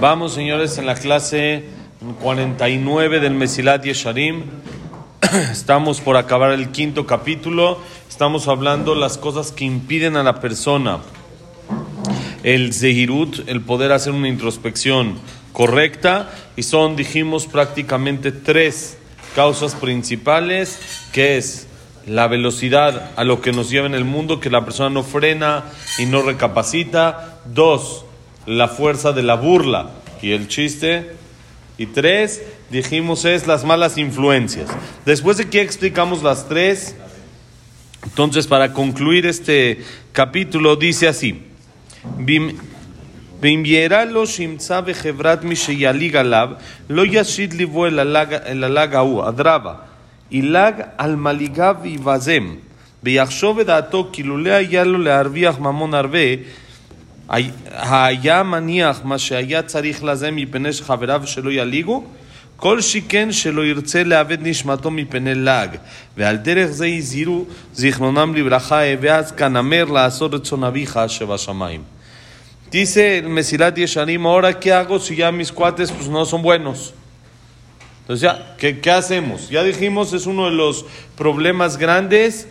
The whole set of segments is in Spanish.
Vamos, señores, en la clase 49 del Mesilat Yesharim. Estamos por acabar el quinto capítulo. Estamos hablando las cosas que impiden a la persona el Zehirut, el poder hacer una introspección correcta. Y son, dijimos, prácticamente tres causas principales, que es la velocidad a lo que nos lleva en el mundo, que la persona no frena y no recapacita. Dos, la fuerza de la burla y el chiste. Y tres, dijimos, es las malas influencias. Después de que explicamos las tres, entonces para concluir este capítulo dice así. ואם יראה לו שימצא בחברת מי שיליג עליו, לא ישית לבוא אל הלג ההוא, אדרבה, ילג על מליגיו ויבזם, ויחשוב את דעתו כי לולא היה לו להרוויח ממון הרבה, היה מניח מה שהיה צריך לזה מפני שחבריו שלא יליגו, כל שכן שלא ירצה לאבד נשמתו מפני לעג, ועל דרך זה הזהירו זיכרונם לברכה, ואז כנמר לעשות רצון אביך שבשמיים. Dice el Mesilat Yesharim, ahora qué hago si ya mis cuates pues no son buenos. Entonces ya, ¿qué, ¿qué, hacemos? Ya dijimos, es uno de los problemas grandes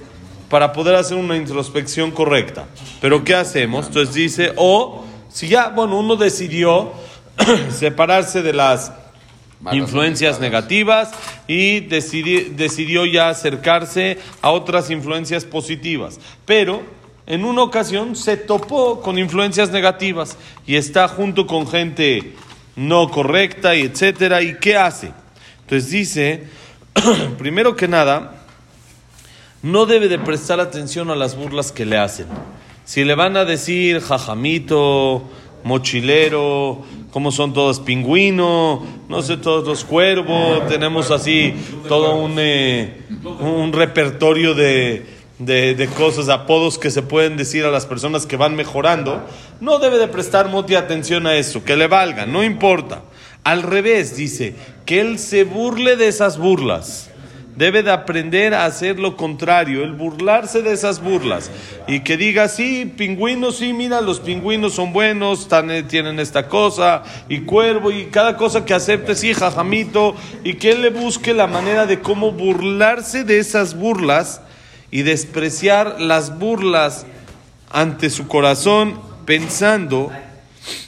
para poder hacer una introspección correcta. Pero ¿qué hacemos? Entonces dice, o si ya, bueno, uno decidió separarse de las influencias negativas y decidió, decidió ya acercarse a otras influencias positivas. Pero en una ocasión se topó con influencias negativas y está junto con gente no correcta y etcétera. ¿Y qué hace? Entonces dice, primero que nada, no debe de prestar atención a las burlas que le hacen. Si le van a decir jajamito, mochilero, cómo son todos pingüino, no sé, todos los cuervos, tenemos así todo un, eh, un repertorio de de, de, cosas, apodos que se pueden decir a las personas que van mejorando, no debe de prestar mucha atención a eso, que le valga, no importa. Al revés, dice, que él se burle de esas burlas. Debe de aprender a hacer lo contrario, el burlarse de esas burlas. Y que diga, sí, pingüinos, sí, mira, los pingüinos son buenos, tienen esta cosa, y cuervo, y cada cosa que acepte, sí, jajamito, y que él le busque la manera de cómo burlarse de esas burlas y despreciar las burlas ante su corazón pensando,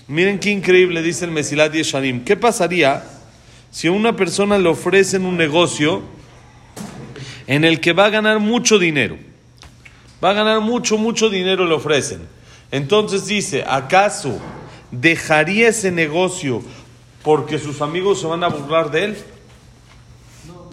miren qué increíble dice el Mesilat Yesharim, ¿qué pasaría si a una persona le ofrecen un negocio en el que va a ganar mucho dinero? Va a ganar mucho, mucho dinero le ofrecen. Entonces dice, ¿acaso dejaría ese negocio porque sus amigos se van a burlar de él?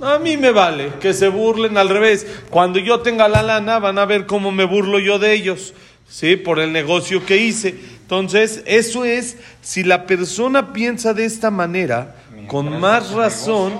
A mí me vale que se burlen al revés. Cuando yo tenga la lana van a ver cómo me burlo yo de ellos, ¿sí? Por el negocio que hice. Entonces, eso es, si la persona piensa de esta manera, con más razón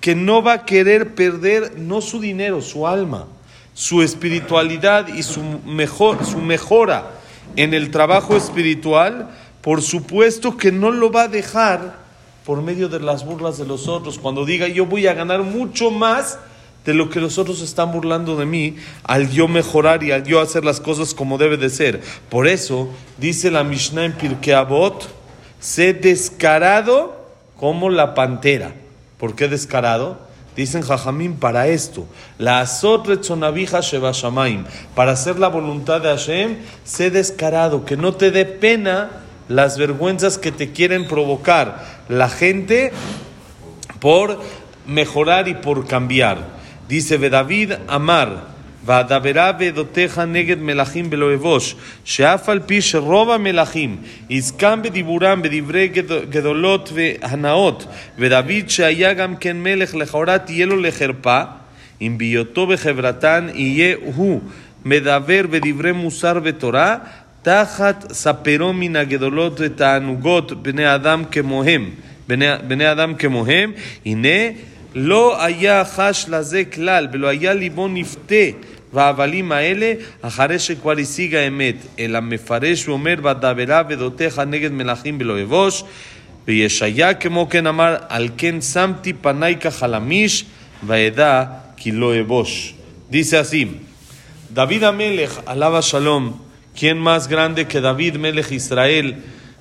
que no va a querer perder no su dinero, su alma, su espiritualidad y su, mejor, su mejora en el trabajo espiritual, por supuesto que no lo va a dejar por medio de las burlas de los otros, cuando diga yo voy a ganar mucho más de lo que los otros están burlando de mí, al yo mejorar y al yo hacer las cosas como debe de ser. Por eso dice la Mishnah en Pirkei Avot, sé descarado como la pantera. ¿Por qué descarado? Dicen Jajamín para esto, la azot sheba shamaim, para hacer la voluntad de Hashem, sé descarado, que no te dé pena las vergüenzas que te quieren provocar la gente por mejorar y por cambiar. Dice David Amar, והדברה בעדותיך נגד מלכים בלא אבוש, שאף על פי שרוב המלכים עסקם בדיבורם בדברי גדולות והנאות, ודוד שהיה גם כן מלך לכאורה תהיה לו לחרפה, אם בהיותו בחברתן יהיה הוא מדבר בדברי מוסר ותורה, תחת ספרו מן הגדולות ותענוגות בני אדם כמוהם, בני, בני אדם כמוהם, הנה לא היה חש לזה כלל, ולא היה ליבו נפתה והבלים האלה, אחרי שכבר השיג האמת, אלא מפרש ואומר, ודברה ודותיך נגד מלכים בלא אבוש, וישעיה כמו כן אמר, על כן שמתי פניי כחלמיש, ואדע כי לא אבוש. Dice así, David Amelech, alaba Shalom, ¿Quién más grande que David Melech Israel,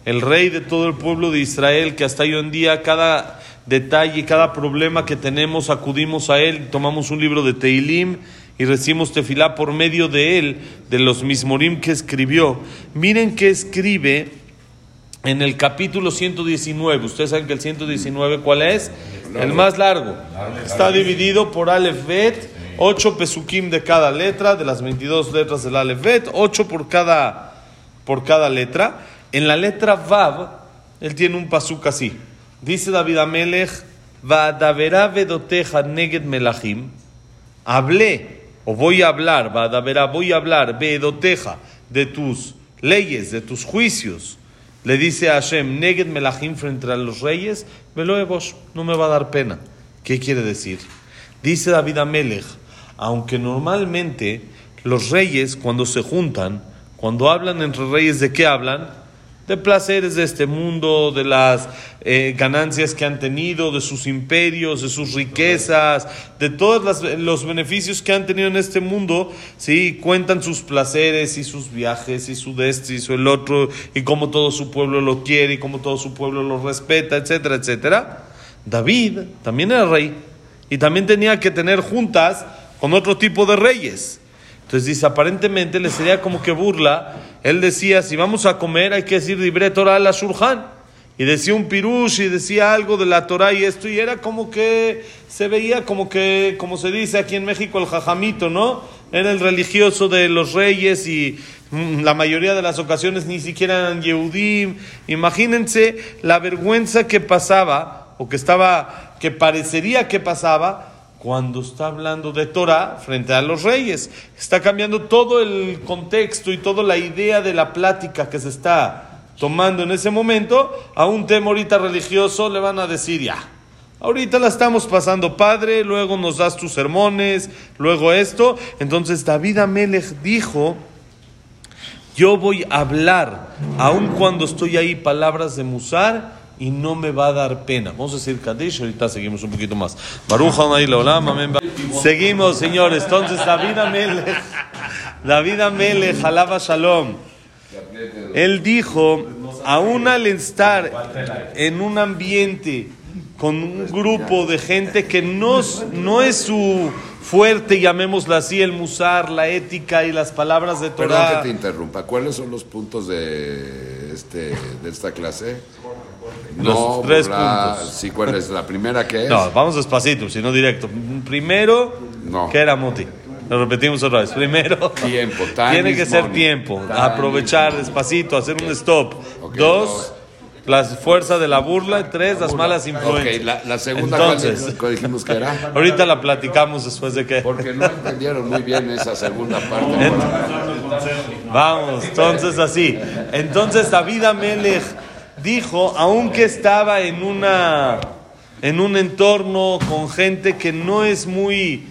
el rey de todo el pueblo de Israel, que hasta hoy en día cada detalle, cada problema que tenemos, acudimos a él, tomamos un libro de Teilim y recibimos tefilá por medio de él, de los mismorim que escribió. Miren que escribe en el capítulo 119. Ustedes saben que el 119, ¿cuál es? El más largo. Está dividido por Aleph Bet, ocho pesukim de cada letra, de las 22 letras del Aleph Bet, ocho por cada, por cada letra. En la letra Vav, él tiene un pasuk así. Dice David Amelech, Vadavera vedoteja neged melachim. Hablé, o voy a hablar, Vadavera, voy a hablar, vedoteja, de tus leyes, de tus juicios. Le dice a Hashem, neged melachim frente a los reyes, veloevos, no me va a dar pena. ¿Qué quiere decir? Dice David Amelech, aunque normalmente los reyes cuando se juntan, cuando hablan entre reyes, ¿de qué hablan? De placeres de este mundo, de las eh, ganancias que han tenido, de sus imperios, de sus riquezas, de todos los beneficios que han tenido en este mundo, ¿sí? cuentan sus placeres y sus viajes y su de este y su el otro, y cómo todo su pueblo lo quiere y cómo todo su pueblo lo respeta, etcétera, etcétera. David también era rey y también tenía que tener juntas con otro tipo de reyes. Entonces dice, aparentemente le sería como que burla. Él decía, si vamos a comer hay que decir libre Torah la. Y decía un pirush y decía algo de la Torah y esto, y era como que se veía como que, como se dice aquí en México, el jajamito, ¿no? Era el religioso de los reyes y mm, la mayoría de las ocasiones ni siquiera eran Yehudim. Imagínense la vergüenza que pasaba, o que estaba, que parecería que pasaba, cuando está hablando de Torah frente a los reyes. Está cambiando todo el contexto y toda la idea de la plática que se está tomando en ese momento. A un tema ahorita religioso le van a decir ya. Ahorita la estamos pasando padre, luego nos das tus sermones, luego esto. Entonces David Amelech dijo, yo voy a hablar, aun cuando estoy ahí, palabras de Musar y no me va a dar pena. Vamos a decir Kadish, ahorita seguimos un poquito más. Seguimos, señores. Entonces, David Amele, David Amele, Jalaba Shalom. Él dijo, aún al estar en un ambiente con un grupo de gente que no, no es su fuerte, llamémoslo así, el musar, la ética y las palabras de Torah. Perdón que te interrumpa. ¿Cuáles son los puntos de, este, de esta clase? Los tres puntos. Sí, ¿cuál es la primera que es? No, vamos despacito, si no directo. Primero, No. ¿qué era Moti? Lo repetimos otra vez. Primero, Tiempo, tiene que ser money. tiempo. Time aprovechar despacito, hacer un stop. Dos, la fuerza de la burla. Tres, las malas influencias. Ok, la, la segunda, Entonces, ¿cuál, cuál dijimos que era? ahorita la platicamos después de que. Porque no entendieron muy bien esa segunda parte. Vamos, entonces así. Entonces David Amelech dijo, aunque estaba en una en un entorno con gente que no es muy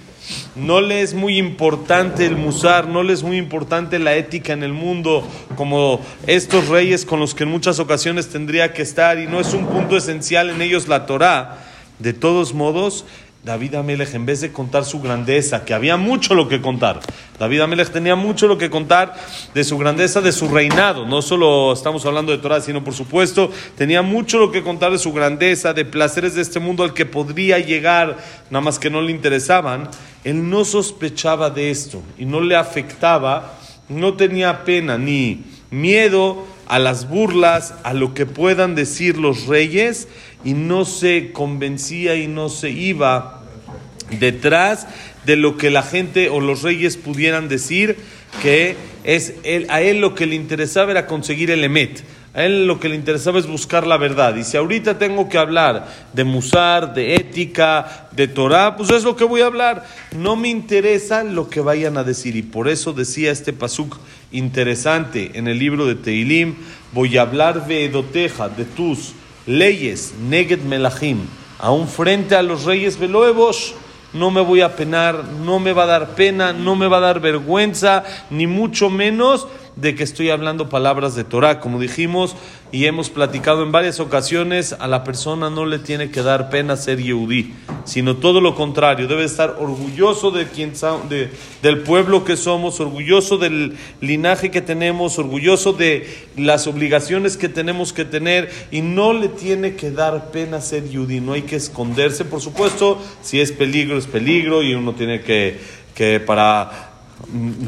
no le es muy importante el musar, no le es muy importante la ética en el mundo, como estos reyes con los que en muchas ocasiones tendría que estar, y no es un punto esencial en ellos la Torah. De todos modos, David Amelech, en vez de contar su grandeza, que había mucho lo que contar, David Amelech tenía mucho lo que contar de su grandeza, de su reinado. No solo estamos hablando de Torah, sino por supuesto, tenía mucho lo que contar de su grandeza, de placeres de este mundo al que podría llegar, nada más que no le interesaban. Él no sospechaba de esto y no le afectaba, no tenía pena ni miedo a las burlas, a lo que puedan decir los reyes, y no se convencía y no se iba detrás de lo que la gente o los reyes pudieran decir, que es él, a él lo que le interesaba era conseguir el emet. A él lo que le interesaba es buscar la verdad. Y si ahorita tengo que hablar de musar, de ética, de Torah, pues es lo que voy a hablar. No me interesa lo que vayan a decir. Y por eso decía este pasuk interesante en el libro de Teilim, voy a hablar de Edoteja, de tus leyes, Neged Melachim, aún frente a los reyes Veloevos, no me voy a penar, no me va a dar pena, no me va a dar vergüenza, ni mucho menos de que estoy hablando palabras de Torah. Como dijimos y hemos platicado en varias ocasiones, a la persona no le tiene que dar pena ser yehudí, sino todo lo contrario, debe estar orgulloso de quien, de, del pueblo que somos, orgulloso del linaje que tenemos, orgulloso de las obligaciones que tenemos que tener y no le tiene que dar pena ser yehudí, no hay que esconderse, por supuesto, si es peligro es peligro y uno tiene que, que para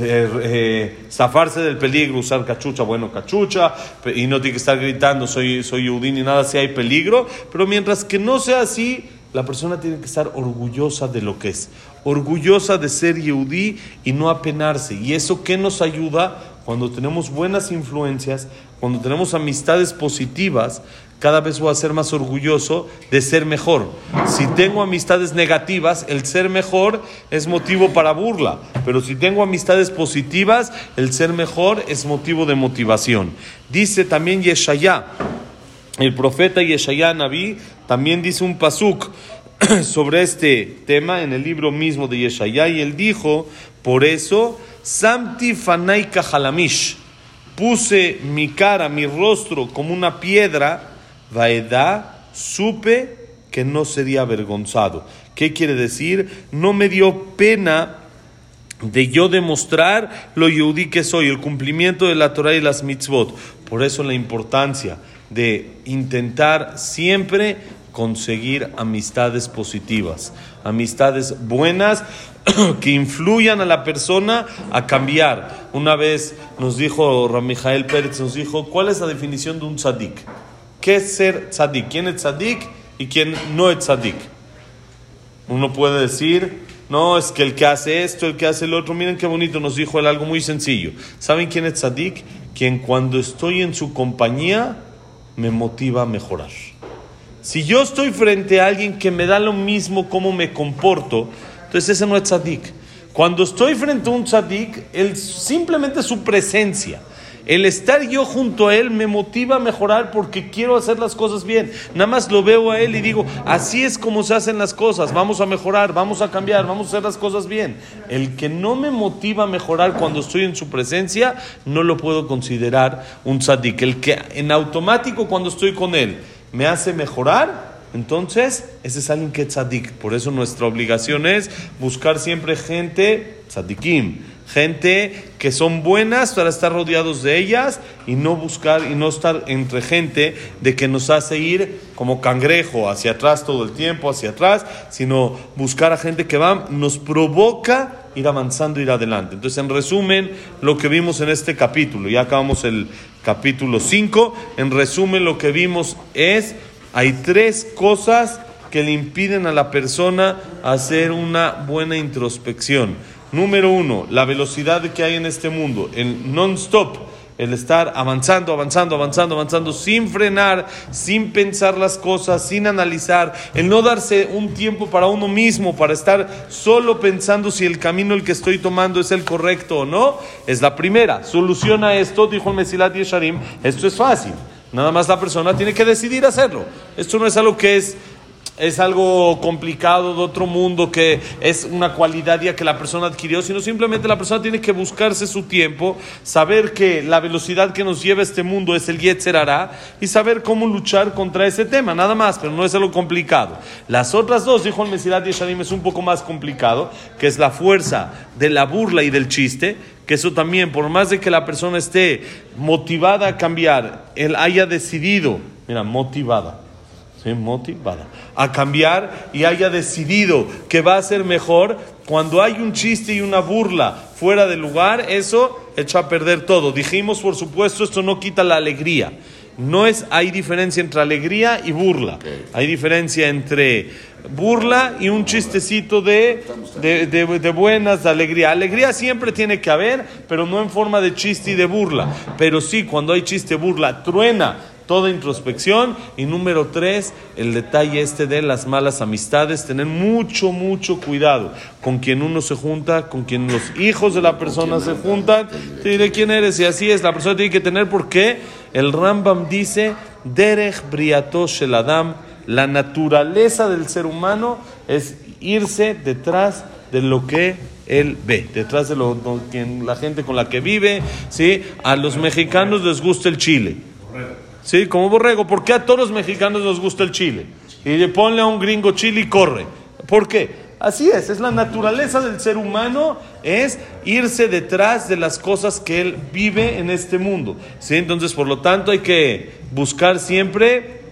eh, eh, zafarse del peligro, usar cachucha, bueno, cachucha, y no tiene que estar gritando, soy, soy yudí ni nada si hay peligro, pero mientras que no sea así, la persona tiene que estar orgullosa de lo que es, orgullosa de ser yudí y no apenarse. ¿Y eso qué nos ayuda? Cuando tenemos buenas influencias, cuando tenemos amistades positivas, cada vez voy a ser más orgulloso de ser mejor. Si tengo amistades negativas, el ser mejor es motivo para burla, pero si tengo amistades positivas, el ser mejor es motivo de motivación. Dice también Yeshaya, el profeta Yeshaya Naví, también dice un pasuk sobre este tema en el libro mismo de Yeshaya y él dijo, por eso, Samti Fanai Halamish, puse mi cara, mi rostro como una piedra, Vaedá, supe que no sería avergonzado. ¿Qué quiere decir? No me dio pena de yo demostrar lo yudí que soy, el cumplimiento de la Torah y las mitzvot. Por eso la importancia de intentar siempre conseguir amistades positivas, amistades buenas que influyan a la persona a cambiar. Una vez nos dijo Ramijael Pérez, nos dijo, ¿cuál es la definición de un tzadik? ¿Qué es ser tzadik? ¿Quién es tzadik y quién no es tzadik? Uno puede decir, no, es que el que hace esto, el que hace el otro, miren qué bonito, nos dijo él algo muy sencillo. ¿Saben quién es tzadik? Quien cuando estoy en su compañía me motiva a mejorar. Si yo estoy frente a alguien que me da lo mismo cómo me comporto, entonces ese no es tzadik. Cuando estoy frente a un tzadik, él, simplemente su presencia el estar yo junto a Él me motiva a mejorar porque quiero hacer las cosas bien. Nada más lo veo a Él y digo, así es como se hacen las cosas, vamos a mejorar, vamos a cambiar, vamos a hacer las cosas bien. El que no me motiva a mejorar cuando estoy en su presencia, no lo puedo considerar un tzadik. El que en automático cuando estoy con Él me hace mejorar, entonces, ese es alguien que es tzadik. Por eso nuestra obligación es buscar siempre gente tzadikim gente que son buenas para estar rodeados de ellas y no buscar y no estar entre gente de que nos hace ir como cangrejo hacia atrás todo el tiempo, hacia atrás, sino buscar a gente que va, nos provoca ir avanzando, ir adelante. Entonces, en resumen, lo que vimos en este capítulo, ya acabamos el capítulo 5, en resumen lo que vimos es, hay tres cosas que le impiden a la persona hacer una buena introspección. Número uno, la velocidad que hay en este mundo, el non-stop, el estar avanzando, avanzando, avanzando, avanzando, sin frenar, sin pensar las cosas, sin analizar, el no darse un tiempo para uno mismo, para estar solo pensando si el camino el que estoy tomando es el correcto o no, es la primera. Soluciona esto, dijo el Mesilat Yesharim, esto es fácil. Nada más la persona tiene que decidir hacerlo. Esto no es algo que es es algo complicado de otro mundo, que es una cualidad ya que la persona adquirió, sino simplemente la persona tiene que buscarse su tiempo, saber que la velocidad que nos lleva este mundo es el Yetzer y saber cómo luchar contra ese tema, nada más, pero no es algo complicado. Las otras dos, dijo el Mesilat Yesharim, es un poco más complicado, que es la fuerza de la burla y del chiste, que eso también, por más de que la persona esté motivada a cambiar, él haya decidido, mira, motivada motivada a cambiar y haya decidido que va a ser mejor, cuando hay un chiste y una burla fuera de lugar, eso echa a perder todo. Dijimos, por supuesto, esto no quita la alegría. No es, hay diferencia entre alegría y burla. Hay diferencia entre burla y un chistecito de, de, de, buenas, de alegría. Alegría siempre tiene que haber, pero no en forma de chiste y de burla. Pero sí, cuando hay chiste, burla, truena toda introspección. Y número tres, el detalle este de las malas amistades, tener mucho, mucho cuidado con quien uno se junta, con quien los hijos de la persona se juntan. Te diré quién eres y así es, la persona tiene que tener porque el Rambam dice, Derech Adam, la naturaleza del ser humano es irse detrás de lo que él ve, detrás de lo, lo- quien- la gente con la que vive, ¿sí? A los mexicanos les gusta el chile. Sí, como borrego. ¿Por qué a todos los mexicanos nos gusta el chile? Y le ponle a un gringo chile y corre. ¿Por qué? Así es, es la naturaleza del ser humano, es irse detrás de las cosas que él vive en este mundo. ¿sí? Entonces, por lo tanto, hay que buscar siempre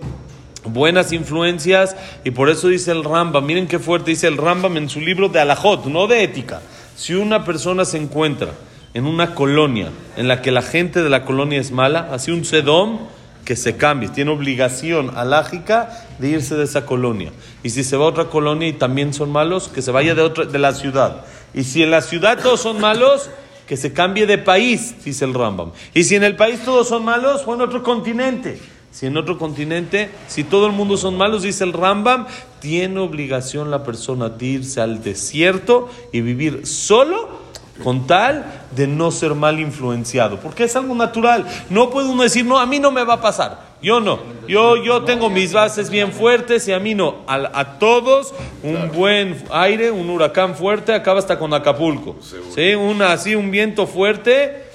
buenas influencias y por eso dice el Rambam, miren qué fuerte dice el Rambam en su libro de Alajot, no de ética. Si una persona se encuentra en una colonia en la que la gente de la colonia es mala, así un sedom que se cambie, tiene obligación alágica de irse de esa colonia. Y si se va a otra colonia y también son malos, que se vaya de otra de la ciudad. Y si en la ciudad todos son malos, que se cambie de país, dice el Rambam. Y si en el país todos son malos, fue en otro continente. Si en otro continente, si todo el mundo son malos, dice el Rambam, tiene obligación la persona de irse al desierto y vivir solo con tal de no ser mal influenciado, porque es algo natural. No puede uno decir, no, a mí no me va a pasar. Yo no. Yo, yo tengo mis bases bien fuertes y a mí no. A, a todos, un buen aire, un huracán fuerte, acaba hasta con Acapulco. ¿Sí? Una, así, un viento fuerte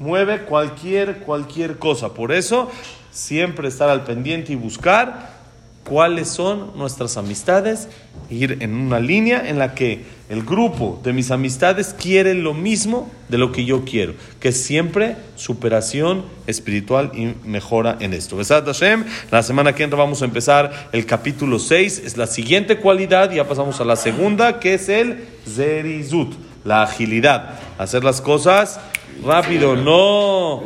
mueve cualquier, cualquier cosa. Por eso, siempre estar al pendiente y buscar cuáles son nuestras amistades, ir en una línea en la que el grupo de mis amistades quiere lo mismo de lo que yo quiero, que es siempre superación espiritual y mejora en esto. Besat Hashem, la semana que entra vamos a empezar el capítulo 6, es la siguiente cualidad, ya pasamos a la segunda, que es el Zerizut, la agilidad, hacer las cosas rápido, no,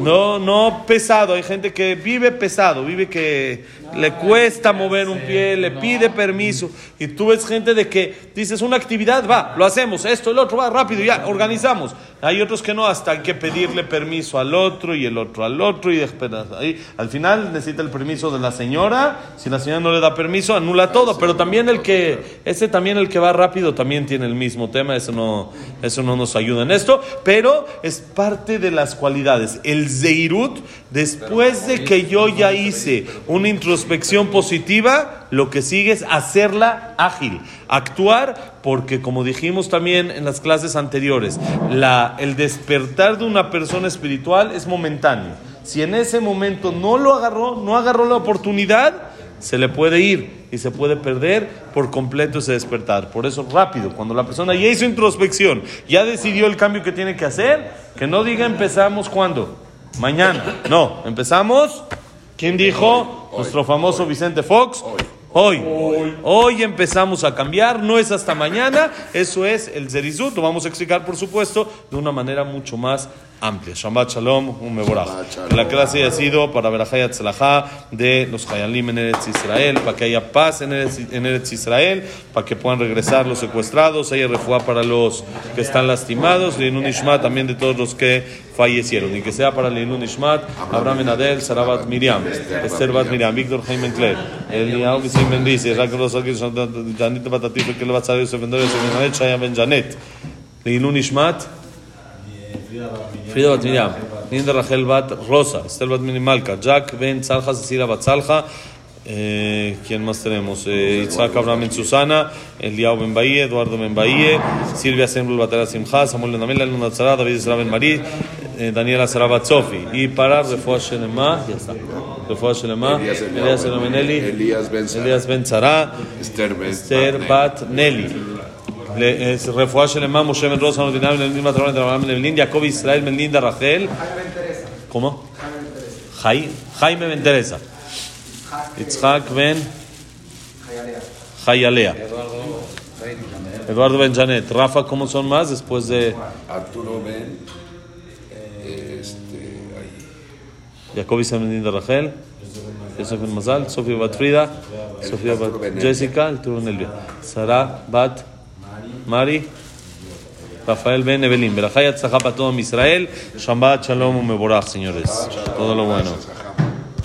no, no pesado. Hay gente que vive pesado, vive que le cuesta mover un pie, le pide permiso. Y tú ves gente de que dices una actividad, va, lo hacemos, esto, el otro, va rápido, ya, organizamos. Hay otros que no, hasta hay que pedirle permiso al otro y el otro al otro. y después, ahí, Al final necesita el permiso de la señora. Si la señora no le da permiso, anula todo. Pero también el que, ese también el que va rápido también tiene el mismo tema. Eso no, eso no nos ayuda en esto. Pero es parte de las cualidades. El Zeirut, después de que yo ya hice una introspección positiva, lo que sigue es hacerla ágil, actuar, porque como dijimos también en las clases anteriores, la, el despertar de una persona espiritual es momentáneo. Si en ese momento no lo agarró, no agarró la oportunidad, se le puede ir y se puede perder por completo ese despertar. Por eso rápido, cuando la persona ya hizo introspección, ya decidió el cambio que tiene que hacer, que no diga empezamos cuando, mañana, no, empezamos, ¿quién dijo? Nuestro famoso Vicente Fox. Hoy. Hoy empezamos a cambiar, no es hasta mañana, eso es el Zerizut, lo vamos a explicar por supuesto de una manera mucho más amplia. Shabbat Shalom, un. Que la clase haya sido para Berajay Atzlajá de los Hayalim en Eretz Israel, para que haya paz en Eretz, en Eretz Israel, para que puedan regresar los secuestrados, haya refuá para los que están lastimados, Leilun Ishmat también de todos los que fallecieron, y que sea para Leilun Ishmat, Abraham Benadel, Sarabat Miriam, Esther Bat Miriam, Víctor Jaime Cler, Eliyahu Vicente Bendice, Raquel Rosalquil, Janit Batatif, que le va a salir Yosef Ben Dor, Yosef Ben Janet, Shaya Ben Janet, Leilun Ishmat, Frida Bat Miriam, Linda Rachel Bat Rosa, Esther Bat Malka, Jack Ben Tzalja, Cecilia Bat Tzalja, eh, ¿quién más tenemos? Eh, Itzhak Abraham Ben Susana, Eliao Ben Bahía, Eduardo Ben Bahía, Silvia Sembul Batera Simcha, Samuel Namela, Luna Tzara, David Isra Ben Marí, eh, Daniela Sara Bat Sofi. Y para Refuah Shelema, ya está. Refuah Shelema, Elías Ben- Elías Ben Ben Esther Bat Nelly Le- es רפואה שלמה, משה בן רוס, אמנות דינם, בן בת רבן, אברהם בן לין, יעקב ישראל בן לינדה רחל. ¿Cómo? Jaime Jaime ben Teresa. Yitzhak ben Jayalea. Eduardo Ben Janet. Rafa, ¿cómo son más después de Arturo Ben. Este, ahí. Jacob Israel ben Linda Rachel? Yosef ben Mazal, Sofía Bat Frida, Sofía Arturo Bat Ben Elvia. Jessica, Arturo Mari. Rafael Ben Evelyn, Berajay Atzajá para todo Israel, Shambat Shalom Meborach, señores. Todo lo bueno.